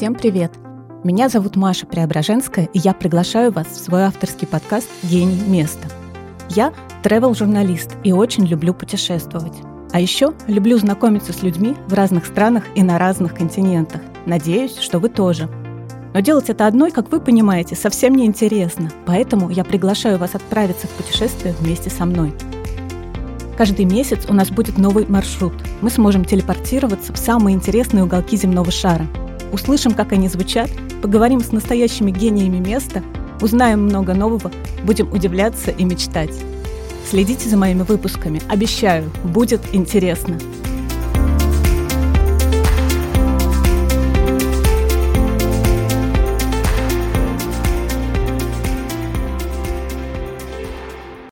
Всем привет! Меня зовут Маша Преображенская, и я приглашаю вас в свой авторский подкаст «Гений места». Я travel-журналист и очень люблю путешествовать. А еще люблю знакомиться с людьми в разных странах и на разных континентах. Надеюсь, что вы тоже. Но делать это одной, как вы понимаете, совсем не интересно, поэтому я приглашаю вас отправиться в путешествие вместе со мной. Каждый месяц у нас будет новый маршрут. Мы сможем телепортироваться в самые интересные уголки земного шара. Услышим, как они звучат, поговорим с настоящими гениями места, узнаем много нового, будем удивляться и мечтать. Следите за моими выпусками. Обещаю, будет интересно.